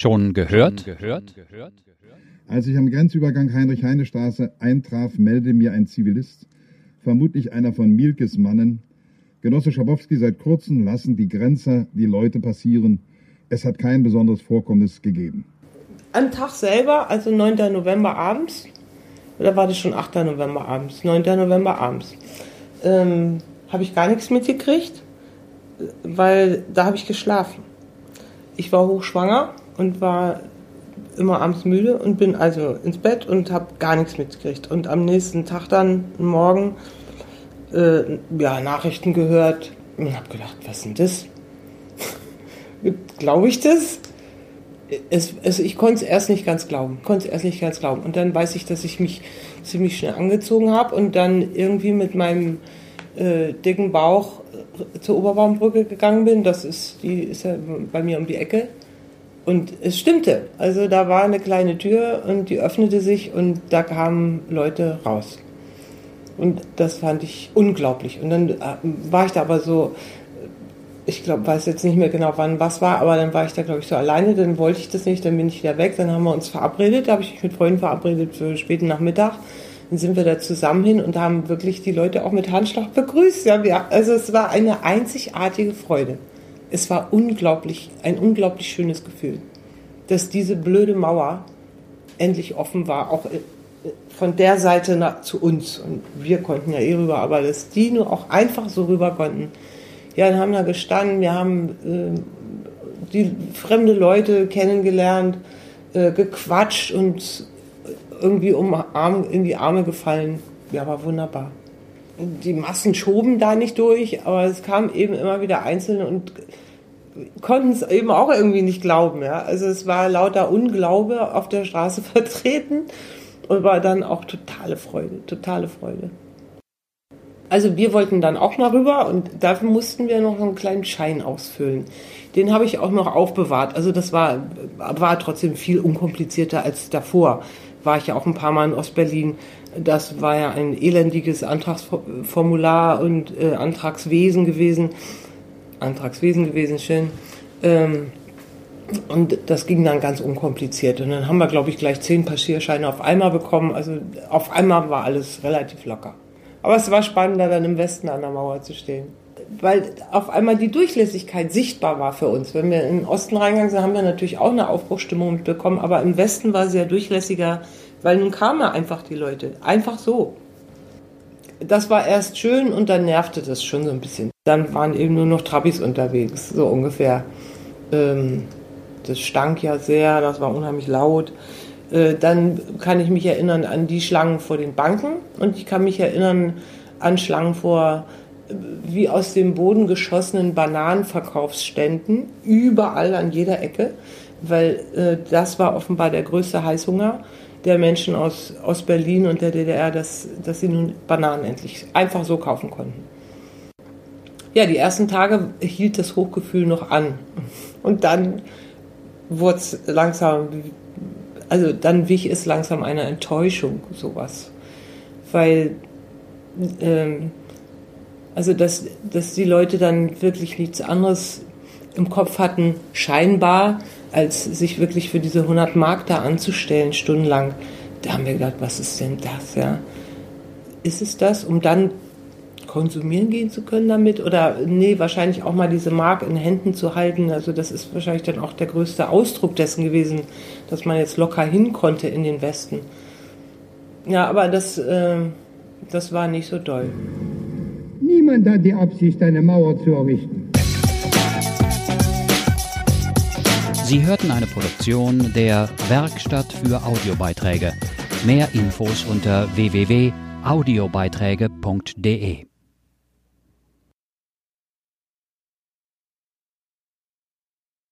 Schon gehört? Als ich am Grenzübergang Heinrich-Heine-Straße eintraf, meldete mir ein Zivilist, vermutlich einer von Mielkes Mannen, Genosse Schabowski, seit kurzem lassen die Grenzer die Leute passieren. Es hat kein besonderes Vorkommnis gegeben. Am Tag selber, also 9. November abends, oder war das schon 8. November abends? 9. November abends, ähm, habe ich gar nichts mitgekriegt, weil da habe ich geschlafen. Ich war hochschwanger und war immer abends müde und bin also ins Bett und habe gar nichts mitgekriegt. Und am nächsten Tag dann, morgen, äh, ja, Nachrichten gehört und habe gedacht, was ist denn das? Glaube ich das? Es, es, ich konnte es erst nicht ganz glauben, konnte es erst nicht ganz glauben. Und dann weiß ich, dass ich mich ziemlich schnell angezogen habe und dann irgendwie mit meinem äh, dicken Bauch zur Oberbaumbrücke gegangen bin. Das ist, die ist ja bei mir um die Ecke. Und es stimmte. Also da war eine kleine Tür und die öffnete sich und da kamen Leute raus. Und das fand ich unglaublich. Und dann äh, war ich da aber so, ich glaube, weiß jetzt nicht mehr genau, wann was war, aber dann war ich da, glaube ich, so alleine, dann wollte ich das nicht, dann bin ich wieder weg, dann haben wir uns verabredet, da habe ich mich mit Freunden verabredet für späten Nachmittag. Dann sind wir da zusammen hin und haben wirklich die Leute auch mit Handschlag begrüßt. Ja, wir, also es war eine einzigartige Freude. Es war unglaublich, ein unglaublich schönes Gefühl, dass diese blöde Mauer endlich offen war, auch äh, von der Seite nach, zu uns. Und wir konnten ja eh rüber, aber dass die nur auch einfach so rüber konnten. Ja, dann haben da gestanden, wir haben äh, die fremde Leute kennengelernt, äh, gequatscht und irgendwie um Arm, in die Arme gefallen. Ja, war wunderbar. Die Massen schoben da nicht durch, aber es kamen eben immer wieder Einzelne und konnten es eben auch irgendwie nicht glauben. Ja? Also es war lauter Unglaube auf der Straße vertreten und war dann auch totale Freude, totale Freude. Also wir wollten dann auch mal rüber und dafür mussten wir noch einen kleinen Schein ausfüllen. Den habe ich auch noch aufbewahrt. Also das war, war trotzdem viel unkomplizierter als davor war ich ja auch ein paar Mal in Ostberlin. Das war ja ein elendiges Antragsformular und äh, Antragswesen gewesen. Antragswesen gewesen, schön. Ähm, und das ging dann ganz unkompliziert. Und dann haben wir, glaube ich, gleich zehn Passierscheine auf einmal bekommen. Also auf einmal war alles relativ locker. Aber es war spannender, dann im Westen an der Mauer zu stehen. Weil auf einmal die Durchlässigkeit sichtbar war für uns. Wenn wir in den Osten reingegangen sind, haben wir natürlich auch eine Aufbruchstimmung mitbekommen. Aber im Westen war sie ja durchlässiger, weil nun kamen einfach die Leute. Einfach so. Das war erst schön und dann nervte das schon so ein bisschen. Dann waren eben nur noch Trabis unterwegs, so ungefähr. Ähm, das stank ja sehr, das war unheimlich laut. Äh, dann kann ich mich erinnern an die Schlangen vor den Banken und ich kann mich erinnern an Schlangen vor äh, wie aus dem Boden geschossenen Bananenverkaufsständen, überall an jeder Ecke, weil äh, das war offenbar der größte Heißhunger der Menschen aus, aus Berlin und der DDR, dass, dass sie nun Bananen endlich einfach so kaufen konnten. Ja, die ersten Tage hielt das Hochgefühl noch an. Und dann wurde es langsam, also dann wich es langsam einer Enttäuschung, sowas. Weil, ähm, also dass, dass die Leute dann wirklich nichts anderes im Kopf hatten, scheinbar, als sich wirklich für diese 100 Mark da anzustellen, stundenlang. Da haben wir gedacht, was ist denn das, ja? Ist es das, um dann konsumieren gehen zu können damit? Oder nee, wahrscheinlich auch mal diese Mark in Händen zu halten. Also das ist wahrscheinlich dann auch der größte Ausdruck dessen gewesen, dass man jetzt locker hin konnte in den Westen. Ja, aber das, äh, das war nicht so doll. Niemand hat die Absicht, eine Mauer zu errichten. Sie hörten eine Produktion der Werkstatt für Audiobeiträge. Mehr Infos unter www.audiobeiträge.de